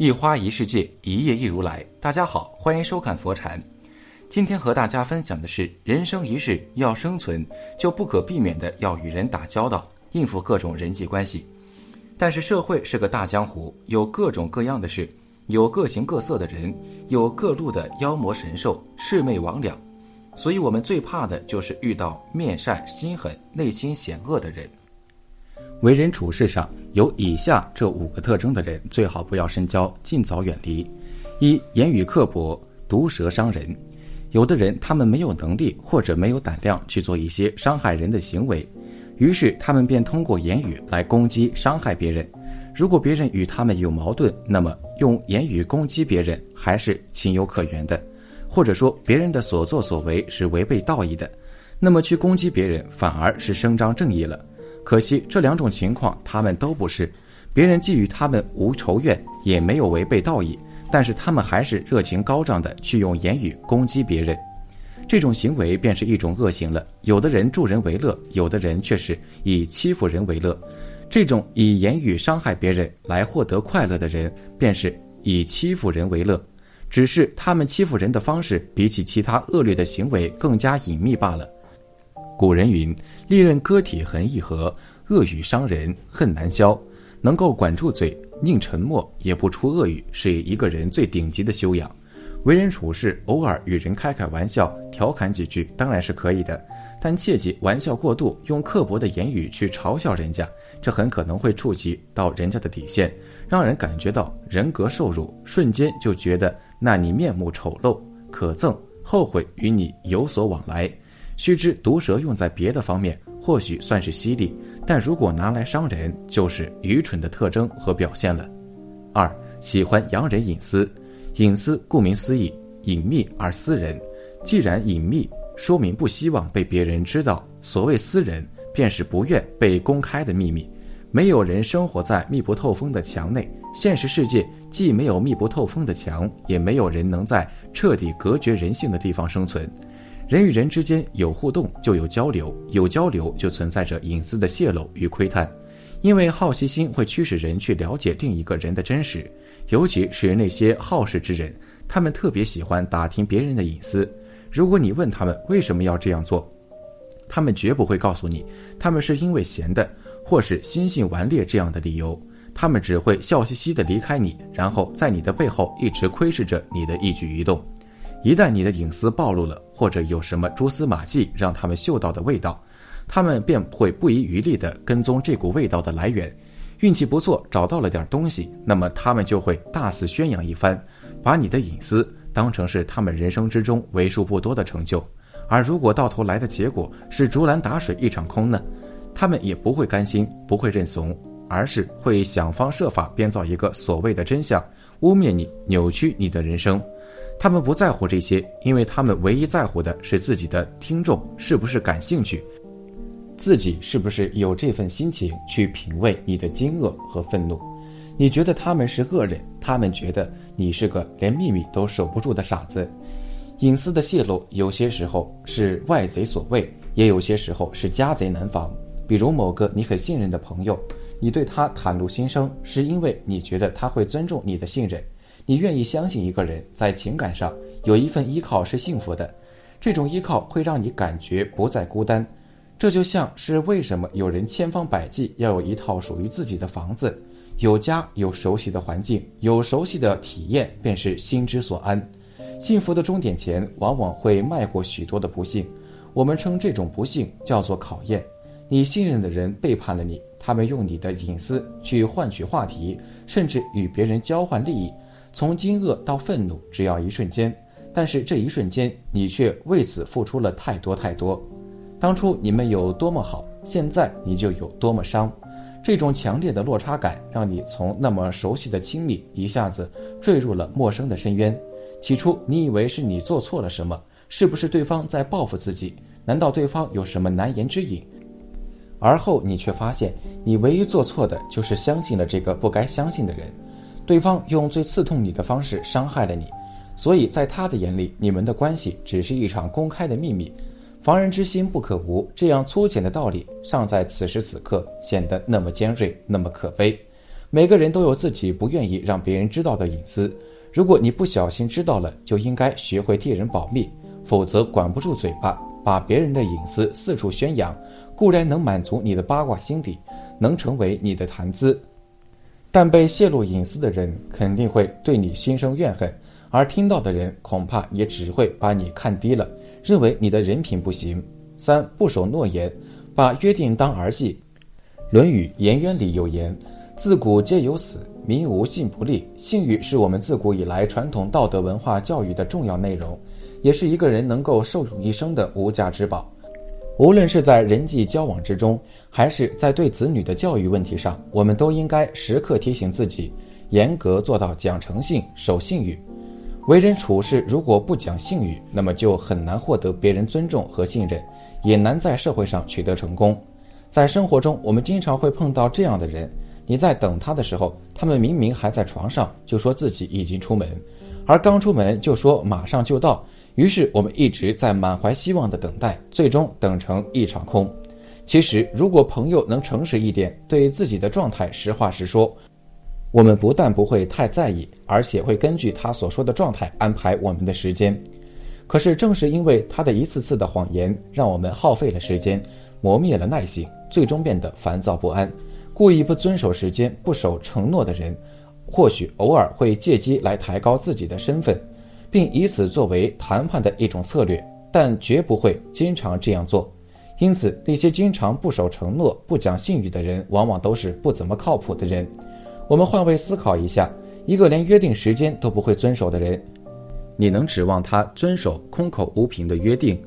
一花一世界，一叶一如来。大家好，欢迎收看佛禅。今天和大家分享的是，人生一世要生存，就不可避免的要与人打交道，应付各种人际关系。但是社会是个大江湖，有各种各样的事，有各形各色的人，有各路的妖魔神兽，魑魅魍魉。所以我们最怕的就是遇到面善心狠、内心险恶的人。为人处事上有以下这五个特征的人，最好不要深交，尽早远离。一、言语刻薄，毒舌伤人。有的人他们没有能力或者没有胆量去做一些伤害人的行为，于是他们便通过言语来攻击、伤害别人。如果别人与他们有矛盾，那么用言语攻击别人还是情有可原的，或者说别人的所作所为是违背道义的，那么去攻击别人反而是伸张正义了。可惜这两种情况他们都不是，别人既与他们无仇怨，也没有违背道义，但是他们还是热情高涨的去用言语攻击别人，这种行为便是一种恶行了。有的人助人为乐，有的人却是以欺负人为乐，这种以言语伤害别人来获得快乐的人，便是以欺负人为乐，只是他们欺负人的方式比起其他恶劣的行为更加隐秘罢了。古人云：“利刃割体痕易合，恶语伤人恨难消。”能够管住嘴，宁沉默也不出恶语，是一个人最顶级的修养。为人处事，偶尔与人开开玩笑，调侃几句当然是可以的，但切记玩笑过度，用刻薄的言语去嘲笑人家，这很可能会触及到人家的底线，让人感觉到人格受辱，瞬间就觉得那你面目丑陋可憎，后悔与你有所往来。须知毒舌用在别的方面或许算是犀利，但如果拿来伤人，就是愚蠢的特征和表现了。二，喜欢扬人隐私，隐私顾名思义，隐秘而私人。既然隐秘，说明不希望被别人知道。所谓私人，便是不愿被公开的秘密。没有人生活在密不透风的墙内，现实世界既没有密不透风的墙，也没有人能在彻底隔绝人性的地方生存。人与人之间有互动，就有交流，有交流就存在着隐私的泄露与窥探，因为好奇心会驱使人去了解另一个人的真实，尤其是那些好事之人，他们特别喜欢打听别人的隐私。如果你问他们为什么要这样做，他们绝不会告诉你，他们是因为闲的，或是心性顽劣这样的理由，他们只会笑嘻嘻地离开你，然后在你的背后一直窥视着你的一举一动。一旦你的隐私暴露了，或者有什么蛛丝马迹让他们嗅到的味道，他们便会不遗余力地跟踪这股味道的来源。运气不错，找到了点东西，那么他们就会大肆宣扬一番，把你的隐私当成是他们人生之中为数不多的成就。而如果到头来的结果是竹篮打水一场空呢？他们也不会甘心，不会认怂，而是会想方设法编造一个所谓的真相，污蔑你，扭曲你的人生。他们不在乎这些，因为他们唯一在乎的是自己的听众是不是感兴趣，自己是不是有这份心情去品味你的惊愕和愤怒。你觉得他们是恶人，他们觉得你是个连秘密都守不住的傻子。隐私的泄露，有些时候是外贼所为，也有些时候是家贼难防。比如某个你很信任的朋友，你对他袒露心声，是因为你觉得他会尊重你的信任。你愿意相信一个人在情感上有一份依靠是幸福的，这种依靠会让你感觉不再孤单。这就像是为什么有人千方百计要有一套属于自己的房子，有家，有熟悉的环境，有熟悉的体验，便是心之所安。幸福的终点前往往会迈过许多的不幸，我们称这种不幸叫做考验。你信任的人背叛了你，他们用你的隐私去换取话题，甚至与别人交换利益。从惊愕到愤怒，只要一瞬间，但是这一瞬间，你却为此付出了太多太多。当初你们有多么好，现在你就有多么伤。这种强烈的落差感，让你从那么熟悉的亲密，一下子坠入了陌生的深渊。起初你以为是你做错了什么，是不是对方在报复自己？难道对方有什么难言之隐？而后你却发现，你唯一做错的就是相信了这个不该相信的人。对方用最刺痛你的方式伤害了你，所以在他的眼里，你们的关系只是一场公开的秘密。防人之心不可无，这样粗浅的道理，尚在此时此刻显得那么尖锐，那么可悲。每个人都有自己不愿意让别人知道的隐私。如果你不小心知道了，就应该学会替人保密，否则管不住嘴巴，把别人的隐私四处宣扬，固然能满足你的八卦心理，能成为你的谈资，但被泄露隐私的人肯定会对你心生怨恨，而听到的人恐怕也只会把你看低了，认为你的人品不行。三不守诺言，把约定当儿戏，《论语·颜渊》里有言。自古皆有死，民无信不立。信誉是我们自古以来传统道德文化教育的重要内容，也是一个人能够受用一生的无价之宝。无论是在人际交往之中，还是在对子女的教育问题上，我们都应该时刻提醒自己，严格做到讲诚信、守信誉。为人处事如果不讲信誉，那么就很难获得别人尊重和信任，也难在社会上取得成功。在生活中，我们经常会碰到这样的人。你在等他的时候，他们明明还在床上，就说自己已经出门，而刚出门就说马上就到。于是我们一直在满怀希望的等待，最终等成一场空。其实，如果朋友能诚实一点，对自己的状态实话实说，我们不但不会太在意，而且会根据他所说的状态安排我们的时间。可是，正是因为他的一次次的谎言，让我们耗费了时间，磨灭了耐性，最终变得烦躁不安。故意不遵守时间、不守承诺的人，或许偶尔会借机来抬高自己的身份，并以此作为谈判的一种策略，但绝不会经常这样做。因此，那些经常不守承诺、不讲信誉的人，往往都是不怎么靠谱的人。我们换位思考一下，一个连约定时间都不会遵守的人，你能指望他遵守空口无凭的约定？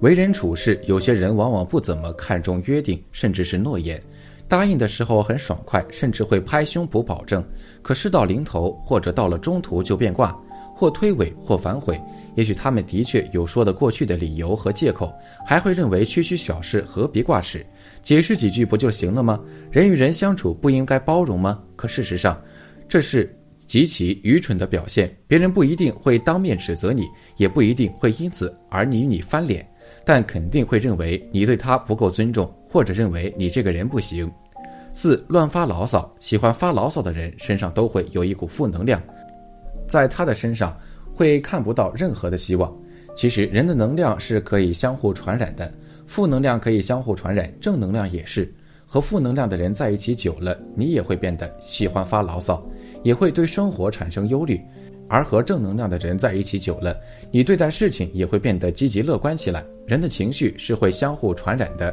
为人处事，有些人往往不怎么看重约定，甚至是诺言。答应的时候很爽快，甚至会拍胸脯保证，可事到临头或者到了中途就变卦，或推诿或反悔。也许他们的确有说得过去的理由和借口，还会认为区区小事何必挂齿，解释几句不就行了吗？人与人相处不应该包容吗？可事实上，这是极其愚蠢的表现。别人不一定会当面指责你，也不一定会因此而与你翻脸，但肯定会认为你对他不够尊重。或者认为你这个人不行。四乱发牢骚，喜欢发牢骚的人身上都会有一股负能量，在他的身上会看不到任何的希望。其实人的能量是可以相互传染的，负能量可以相互传染，正能量也是。和负能量的人在一起久了，你也会变得喜欢发牢骚，也会对生活产生忧虑；而和正能量的人在一起久了，你对待事情也会变得积极乐观起来。人的情绪是会相互传染的。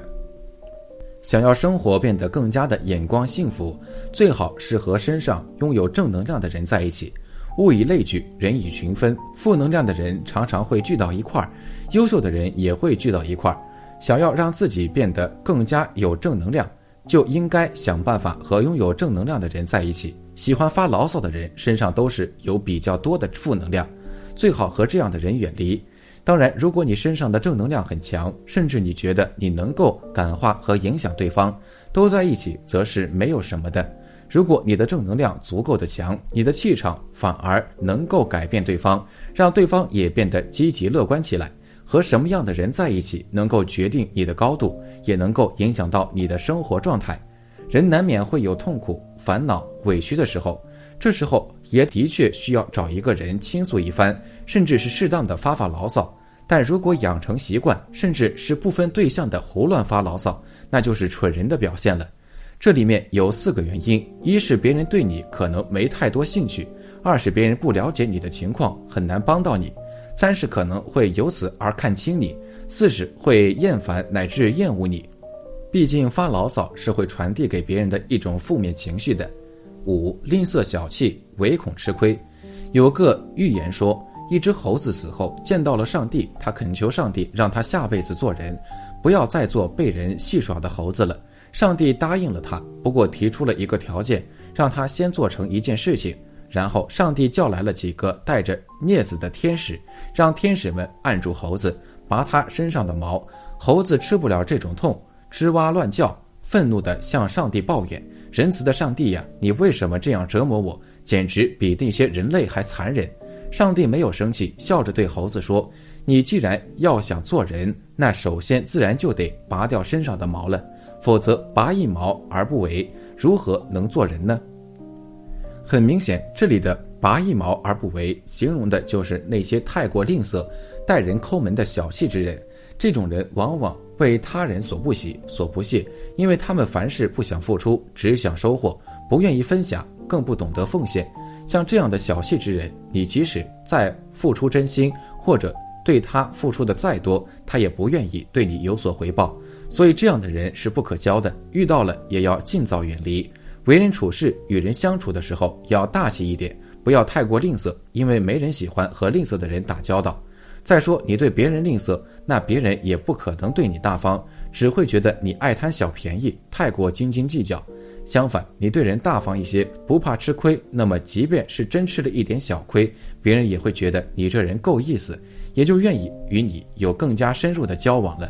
想要生活变得更加的眼光幸福，最好是和身上拥有正能量的人在一起。物以类聚，人以群分。负能量的人常常会聚到一块儿，优秀的人也会聚到一块儿。想要让自己变得更加有正能量，就应该想办法和拥有正能量的人在一起。喜欢发牢骚的人身上都是有比较多的负能量，最好和这样的人远离。当然，如果你身上的正能量很强，甚至你觉得你能够感化和影响对方，都在一起，则是没有什么的。如果你的正能量足够的强，你的气场反而能够改变对方，让对方也变得积极乐观起来。和什么样的人在一起，能够决定你的高度，也能够影响到你的生活状态。人难免会有痛苦、烦恼、委屈的时候。这时候也的确需要找一个人倾诉一番，甚至是适当的发发牢骚。但如果养成习惯，甚至是不分对象的胡乱发牢骚，那就是蠢人的表现了。这里面有四个原因：一是别人对你可能没太多兴趣；二是别人不了解你的情况，很难帮到你；三是可能会由此而看轻你；四是会厌烦乃至厌恶你。毕竟发牢骚是会传递给别人的一种负面情绪的。五吝啬小气，唯恐吃亏。有个寓言说，一只猴子死后见到了上帝，他恳求上帝让他下辈子做人，不要再做被人戏耍的猴子了。上帝答应了他，不过提出了一个条件，让他先做成一件事情。然后上帝叫来了几个带着镊子的天使，让天使们按住猴子，拔他身上的毛。猴子吃不了这种痛，吱哇乱叫，愤怒地向上帝抱怨。仁慈的上帝呀，你为什么这样折磨我？简直比那些人类还残忍！上帝没有生气，笑着对猴子说：“你既然要想做人，那首先自然就得拔掉身上的毛了，否则拔一毛而不为，如何能做人呢？”很明显，这里的“拔一毛而不为”形容的就是那些太过吝啬、待人抠门的小气之人。这种人往往为他人所不喜、所不屑，因为他们凡事不想付出，只想收获，不愿意分享，更不懂得奉献。像这样的小气之人，你即使再付出真心，或者对他付出的再多，他也不愿意对你有所回报。所以，这样的人是不可交的，遇到了也要尽早远离。为人处事、与人相处的时候要大气一点，不要太过吝啬，因为没人喜欢和吝啬的人打交道。再说，你对别人吝啬，那别人也不可能对你大方，只会觉得你爱贪小便宜，太过斤斤计较。相反，你对人大方一些，不怕吃亏，那么即便是真吃了一点小亏，别人也会觉得你这人够意思，也就愿意与你有更加深入的交往了。